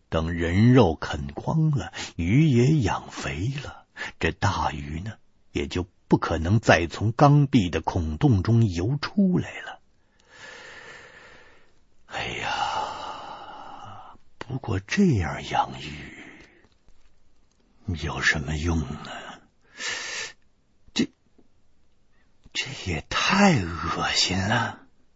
等人肉啃光了，鱼也养肥了，这大鱼呢，也就不可能再从缸壁的孔洞中游出来了。哎呀，不过这样养鱼有什么用呢？这这也太恶心了。